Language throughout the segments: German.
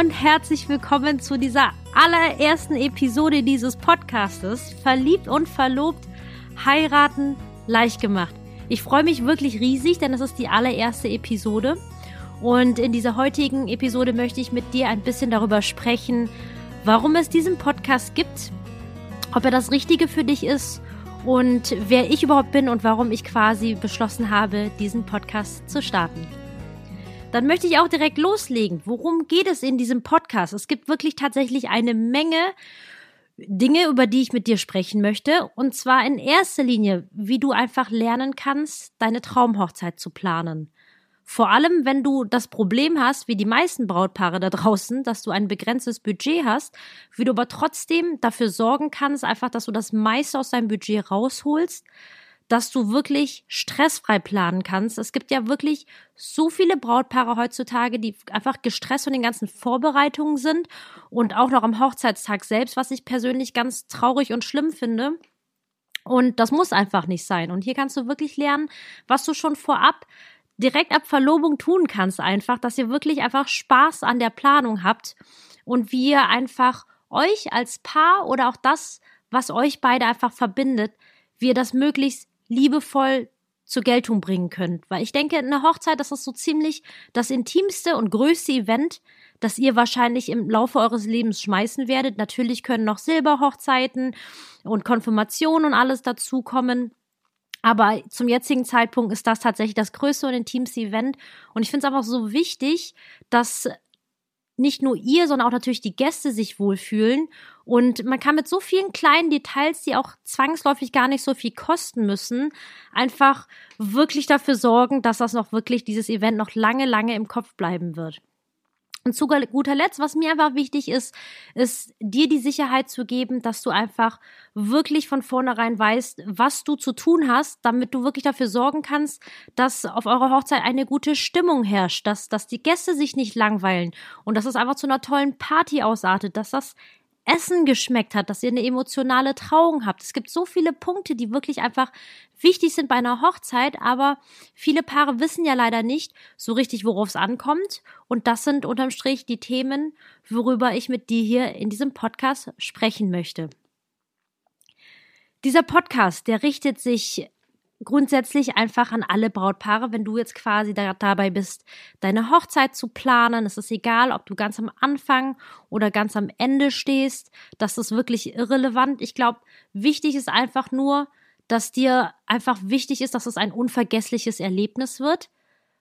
und herzlich willkommen zu dieser allerersten Episode dieses Podcastes. Verliebt und verlobt, heiraten, leicht gemacht. Ich freue mich wirklich riesig, denn es ist die allererste Episode. Und in dieser heutigen Episode möchte ich mit dir ein bisschen darüber sprechen, warum es diesen Podcast gibt, ob er das Richtige für dich ist und wer ich überhaupt bin und warum ich quasi beschlossen habe, diesen Podcast zu starten. Dann möchte ich auch direkt loslegen. Worum geht es in diesem Podcast? Es gibt wirklich tatsächlich eine Menge Dinge, über die ich mit dir sprechen möchte. Und zwar in erster Linie, wie du einfach lernen kannst, deine Traumhochzeit zu planen. Vor allem, wenn du das Problem hast, wie die meisten Brautpaare da draußen, dass du ein begrenztes Budget hast, wie du aber trotzdem dafür sorgen kannst, einfach, dass du das meiste aus deinem Budget rausholst, dass du wirklich stressfrei planen kannst. Es gibt ja wirklich so viele Brautpaare heutzutage, die einfach gestresst von den ganzen Vorbereitungen sind und auch noch am Hochzeitstag selbst, was ich persönlich ganz traurig und schlimm finde. Und das muss einfach nicht sein. Und hier kannst du wirklich lernen, was du schon vorab direkt ab Verlobung tun kannst einfach, dass ihr wirklich einfach Spaß an der Planung habt und wie ihr einfach euch als Paar oder auch das, was euch beide einfach verbindet, wie ihr das möglichst liebevoll zur Geltung bringen könnt. Weil ich denke, eine Hochzeit, das ist so ziemlich das intimste und größte Event, das ihr wahrscheinlich im Laufe eures Lebens schmeißen werdet. Natürlich können noch Silberhochzeiten und Konfirmationen und alles dazukommen. Aber zum jetzigen Zeitpunkt ist das tatsächlich das größte und intimste Event. Und ich finde es einfach so wichtig, dass nicht nur ihr, sondern auch natürlich die Gäste sich wohlfühlen. Und man kann mit so vielen kleinen Details, die auch zwangsläufig gar nicht so viel kosten müssen, einfach wirklich dafür sorgen, dass das noch wirklich dieses Event noch lange, lange im Kopf bleiben wird. Und zu guter Letzt, was mir einfach wichtig ist, ist dir die Sicherheit zu geben, dass du einfach wirklich von vornherein weißt, was du zu tun hast, damit du wirklich dafür sorgen kannst, dass auf eurer Hochzeit eine gute Stimmung herrscht, dass, dass die Gäste sich nicht langweilen und dass es einfach zu einer tollen Party ausartet, dass das Essen geschmeckt hat, dass ihr eine emotionale Trauung habt. Es gibt so viele Punkte, die wirklich einfach wichtig sind bei einer Hochzeit, aber viele Paare wissen ja leider nicht so richtig, worauf es ankommt. Und das sind unterm Strich die Themen, worüber ich mit dir hier in diesem Podcast sprechen möchte. Dieser Podcast, der richtet sich grundsätzlich einfach an alle Brautpaare, wenn du jetzt quasi da, dabei bist, deine Hochzeit zu planen. Es ist egal, ob du ganz am Anfang oder ganz am Ende stehst. Das ist wirklich irrelevant. Ich glaube, wichtig ist einfach nur, dass dir einfach wichtig ist, dass es ein unvergessliches Erlebnis wird,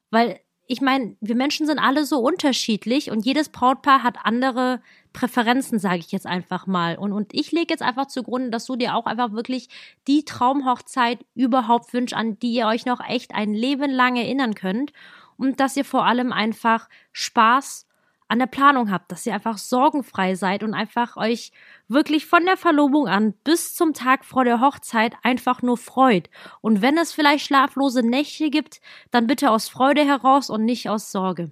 weil ich meine, wir Menschen sind alle so unterschiedlich und jedes Brautpaar hat andere Präferenzen, sage ich jetzt einfach mal. Und, und ich lege jetzt einfach zugrunde, dass du dir auch einfach wirklich die Traumhochzeit überhaupt wünschst, an die ihr euch noch echt ein Leben lang erinnern könnt. Und dass ihr vor allem einfach Spaß an der Planung habt, dass ihr einfach sorgenfrei seid und einfach euch wirklich von der Verlobung an bis zum Tag vor der Hochzeit einfach nur freut. Und wenn es vielleicht schlaflose Nächte gibt, dann bitte aus Freude heraus und nicht aus Sorge.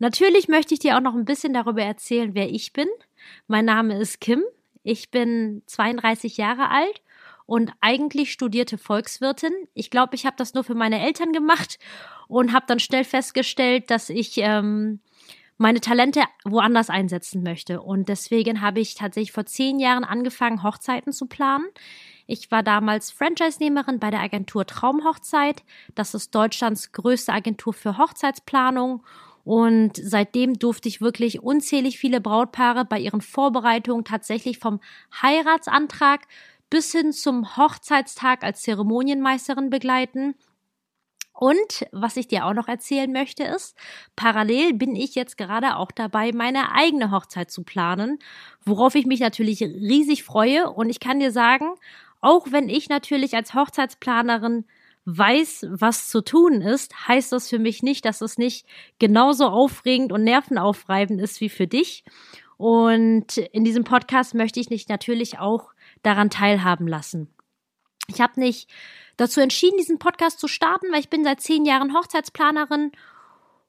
Natürlich möchte ich dir auch noch ein bisschen darüber erzählen, wer ich bin. Mein Name ist Kim. Ich bin 32 Jahre alt und eigentlich studierte Volkswirtin. Ich glaube, ich habe das nur für meine Eltern gemacht und habe dann schnell festgestellt, dass ich ähm, meine Talente woanders einsetzen möchte. Und deswegen habe ich tatsächlich vor zehn Jahren angefangen, Hochzeiten zu planen. Ich war damals Franchise-Nehmerin bei der Agentur Traumhochzeit. Das ist Deutschlands größte Agentur für Hochzeitsplanung. Und seitdem durfte ich wirklich unzählig viele Brautpaare bei ihren Vorbereitungen tatsächlich vom Heiratsantrag bis hin zum Hochzeitstag als Zeremonienmeisterin begleiten. Und was ich dir auch noch erzählen möchte ist, parallel bin ich jetzt gerade auch dabei, meine eigene Hochzeit zu planen, worauf ich mich natürlich riesig freue. Und ich kann dir sagen, auch wenn ich natürlich als Hochzeitsplanerin weiß, was zu tun ist, heißt das für mich nicht, dass es nicht genauso aufregend und nervenaufreibend ist wie für dich. Und in diesem Podcast möchte ich dich natürlich auch daran teilhaben lassen. Ich habe nicht dazu entschieden, diesen Podcast zu starten, weil ich bin seit zehn Jahren Hochzeitsplanerin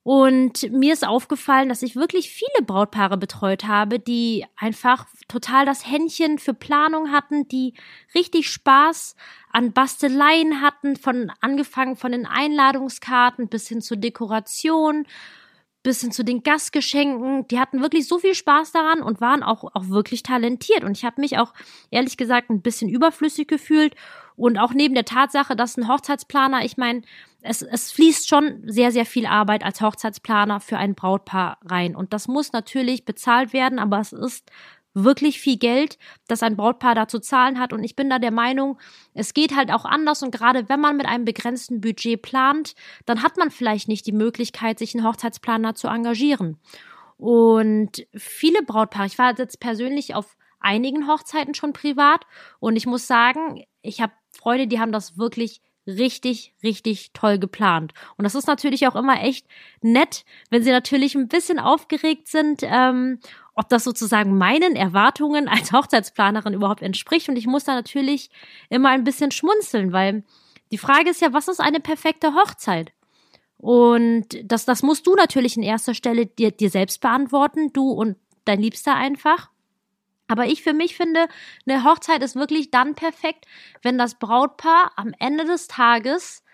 und mir ist aufgefallen, dass ich wirklich viele Brautpaare betreut habe, die einfach total das Händchen für Planung hatten, die richtig Spaß an Basteleien hatten, von angefangen von den Einladungskarten bis hin zur Dekoration, bis hin zu den Gastgeschenken. Die hatten wirklich so viel Spaß daran und waren auch, auch wirklich talentiert. Und ich habe mich auch ehrlich gesagt ein bisschen überflüssig gefühlt. Und auch neben der Tatsache, dass ein Hochzeitsplaner, ich meine, es, es fließt schon sehr, sehr viel Arbeit als Hochzeitsplaner für ein Brautpaar rein. Und das muss natürlich bezahlt werden, aber es ist wirklich viel Geld, das ein Brautpaar da zu zahlen hat. Und ich bin da der Meinung, es geht halt auch anders. Und gerade wenn man mit einem begrenzten Budget plant, dann hat man vielleicht nicht die Möglichkeit, sich einen Hochzeitsplaner zu engagieren. Und viele Brautpaare, ich war jetzt persönlich auf einigen Hochzeiten schon privat und ich muss sagen, ich habe Freunde, die haben das wirklich richtig, richtig toll geplant. Und das ist natürlich auch immer echt nett, wenn sie natürlich ein bisschen aufgeregt sind, ähm, ob das sozusagen meinen Erwartungen als Hochzeitsplanerin überhaupt entspricht. Und ich muss da natürlich immer ein bisschen schmunzeln, weil die Frage ist ja, was ist eine perfekte Hochzeit? Und das, das musst du natürlich in erster Stelle dir, dir selbst beantworten, du und dein Liebster einfach. Aber ich für mich finde, eine Hochzeit ist wirklich dann perfekt, wenn das Brautpaar am Ende des Tages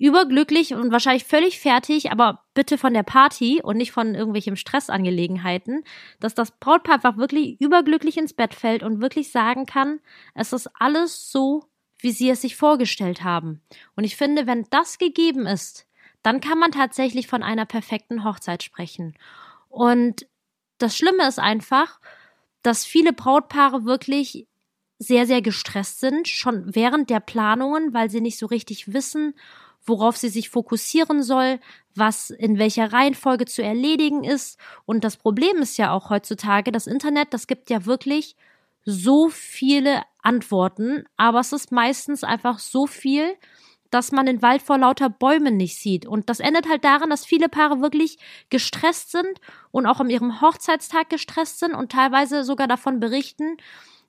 überglücklich und wahrscheinlich völlig fertig, aber bitte von der Party und nicht von irgendwelchen Stressangelegenheiten, dass das Brautpaar einfach wirklich überglücklich ins Bett fällt und wirklich sagen kann, es ist alles so, wie sie es sich vorgestellt haben. Und ich finde, wenn das gegeben ist, dann kann man tatsächlich von einer perfekten Hochzeit sprechen. Und das Schlimme ist einfach, dass viele Brautpaare wirklich sehr, sehr gestresst sind, schon während der Planungen, weil sie nicht so richtig wissen, worauf sie sich fokussieren soll, was in welcher Reihenfolge zu erledigen ist. Und das Problem ist ja auch heutzutage, das Internet, das gibt ja wirklich so viele Antworten, aber es ist meistens einfach so viel, dass man den Wald vor lauter Bäumen nicht sieht. Und das endet halt daran, dass viele Paare wirklich gestresst sind und auch an ihrem Hochzeitstag gestresst sind und teilweise sogar davon berichten,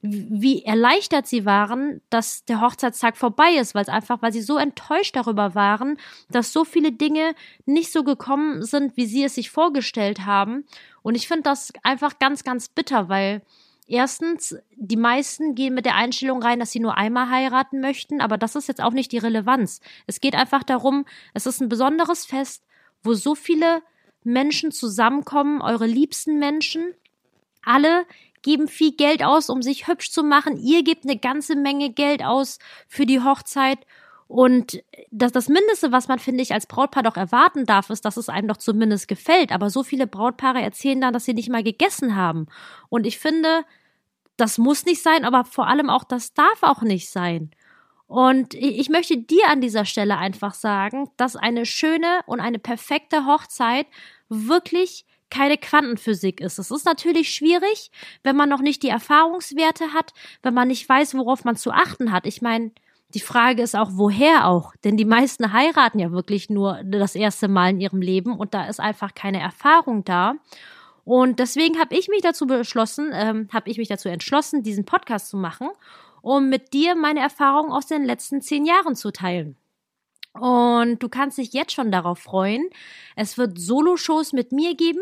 wie erleichtert sie waren, dass der Hochzeitstag vorbei ist, weil es einfach, weil sie so enttäuscht darüber waren, dass so viele Dinge nicht so gekommen sind, wie sie es sich vorgestellt haben. Und ich finde das einfach ganz, ganz bitter, weil Erstens, die meisten gehen mit der Einstellung rein, dass sie nur einmal heiraten möchten, aber das ist jetzt auch nicht die Relevanz. Es geht einfach darum, es ist ein besonderes Fest, wo so viele Menschen zusammenkommen, eure liebsten Menschen, alle geben viel Geld aus, um sich hübsch zu machen. Ihr gebt eine ganze Menge Geld aus für die Hochzeit. Und das, das Mindeste, was man, finde ich, als Brautpaar doch erwarten darf, ist, dass es einem doch zumindest gefällt. Aber so viele Brautpaare erzählen dann, dass sie nicht mal gegessen haben. Und ich finde, das muss nicht sein, aber vor allem auch, das darf auch nicht sein. Und ich möchte dir an dieser Stelle einfach sagen, dass eine schöne und eine perfekte Hochzeit wirklich keine Quantenphysik ist. Es ist natürlich schwierig, wenn man noch nicht die Erfahrungswerte hat, wenn man nicht weiß, worauf man zu achten hat. Ich meine, die Frage ist auch, woher auch? Denn die meisten heiraten ja wirklich nur das erste Mal in ihrem Leben und da ist einfach keine Erfahrung da. Und deswegen habe ich mich dazu beschlossen, ähm, habe ich mich dazu entschlossen, diesen Podcast zu machen, um mit dir meine Erfahrungen aus den letzten zehn Jahren zu teilen. Und du kannst dich jetzt schon darauf freuen. Es wird Solo-Shows mit mir geben.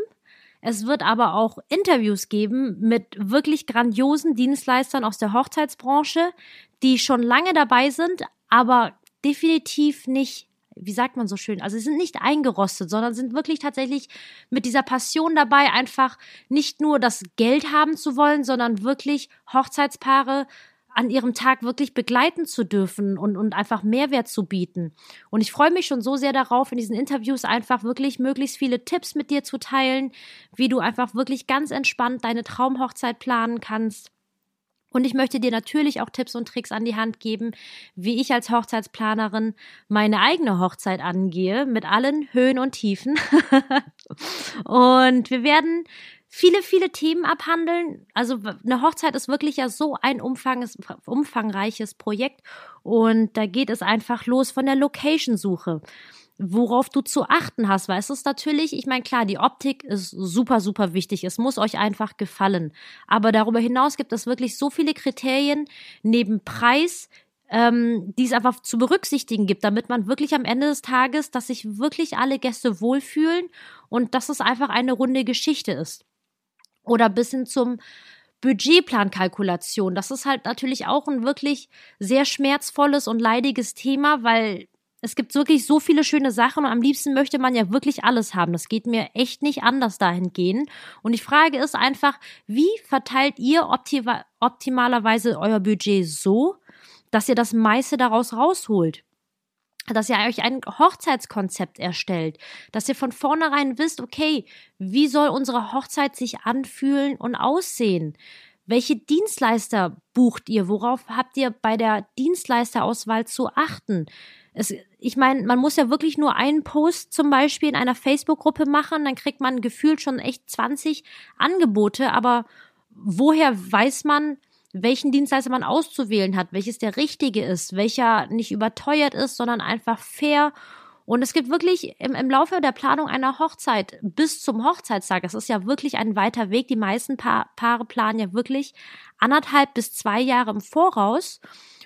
Es wird aber auch Interviews geben mit wirklich grandiosen Dienstleistern aus der Hochzeitsbranche, die schon lange dabei sind, aber definitiv nicht wie sagt man so schön, also sie sind nicht eingerostet, sondern sind wirklich tatsächlich mit dieser Passion dabei, einfach nicht nur das Geld haben zu wollen, sondern wirklich Hochzeitspaare an ihrem Tag wirklich begleiten zu dürfen und, und einfach Mehrwert zu bieten. Und ich freue mich schon so sehr darauf, in diesen Interviews einfach wirklich möglichst viele Tipps mit dir zu teilen, wie du einfach wirklich ganz entspannt deine Traumhochzeit planen kannst und ich möchte dir natürlich auch Tipps und Tricks an die Hand geben, wie ich als Hochzeitsplanerin meine eigene Hochzeit angehe, mit allen Höhen und Tiefen. und wir werden viele, viele Themen abhandeln. Also eine Hochzeit ist wirklich ja so ein umfangreiches Projekt und da geht es einfach los von der Location-Suche worauf du zu achten hast, weil es ist natürlich, ich meine, klar, die Optik ist super, super wichtig. Es muss euch einfach gefallen. Aber darüber hinaus gibt es wirklich so viele Kriterien neben Preis, ähm, die es einfach zu berücksichtigen gibt, damit man wirklich am Ende des Tages, dass sich wirklich alle Gäste wohlfühlen und dass es einfach eine runde Geschichte ist. Oder bis hin zum Budgetplankalkulation. Das ist halt natürlich auch ein wirklich sehr schmerzvolles und leidiges Thema, weil es gibt wirklich so viele schöne Sachen und am liebsten möchte man ja wirklich alles haben. Das geht mir echt nicht anders dahingehend. Und die Frage ist einfach, wie verteilt ihr optima optimalerweise euer Budget so, dass ihr das meiste daraus rausholt? Dass ihr euch ein Hochzeitskonzept erstellt, dass ihr von vornherein wisst, okay, wie soll unsere Hochzeit sich anfühlen und aussehen? Welche Dienstleister bucht ihr? Worauf habt ihr bei der Dienstleisterauswahl zu achten? Es, ich meine, man muss ja wirklich nur einen Post zum Beispiel in einer Facebook-Gruppe machen, dann kriegt man gefühlt schon echt 20 Angebote, aber woher weiß man, welchen Dienstleister man auszuwählen hat, welches der richtige ist, welcher nicht überteuert ist, sondern einfach fair und es gibt wirklich im, im Laufe der Planung einer Hochzeit bis zum Hochzeitstag, es ist ja wirklich ein weiter Weg. Die meisten pa Paare planen ja wirklich anderthalb bis zwei Jahre im Voraus.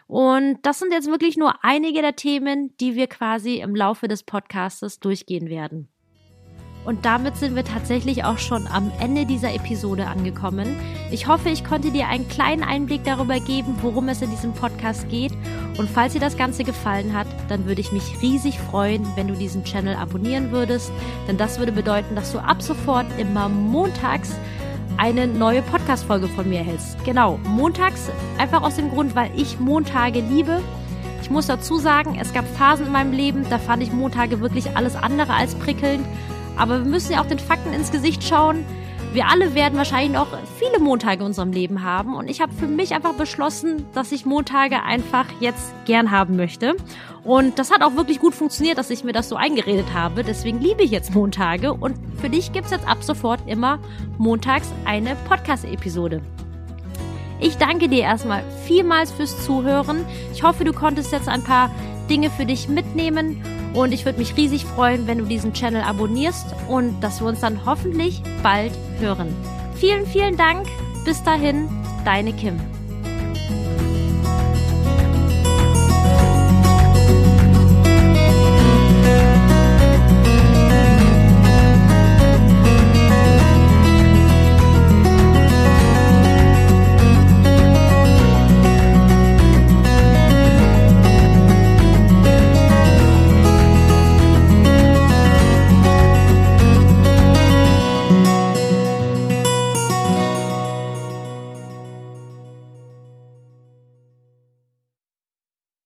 Und das sind jetzt wirklich nur einige der Themen, die wir quasi im Laufe des Podcastes durchgehen werden. Und damit sind wir tatsächlich auch schon am Ende dieser Episode angekommen. Ich hoffe, ich konnte dir einen kleinen Einblick darüber geben, worum es in diesem Podcast geht. Und falls dir das Ganze gefallen hat, dann würde ich mich riesig freuen, wenn du diesen Channel abonnieren würdest. Denn das würde bedeuten, dass du ab sofort immer montags eine neue Podcast-Folge von mir erhältst. Genau, montags, einfach aus dem Grund, weil ich Montage liebe. Ich muss dazu sagen, es gab Phasen in meinem Leben, da fand ich Montage wirklich alles andere als prickelnd. Aber wir müssen ja auch den Fakten ins Gesicht schauen. Wir alle werden wahrscheinlich noch viele Montage in unserem Leben haben. Und ich habe für mich einfach beschlossen, dass ich Montage einfach jetzt gern haben möchte. Und das hat auch wirklich gut funktioniert, dass ich mir das so eingeredet habe. Deswegen liebe ich jetzt Montage. Und für dich gibt es jetzt ab sofort immer montags eine Podcast-Episode. Ich danke dir erstmal vielmals fürs Zuhören. Ich hoffe, du konntest jetzt ein paar Dinge für dich mitnehmen und ich würde mich riesig freuen, wenn du diesen Channel abonnierst und dass wir uns dann hoffentlich bald hören. Vielen, vielen Dank. Bis dahin, deine Kim.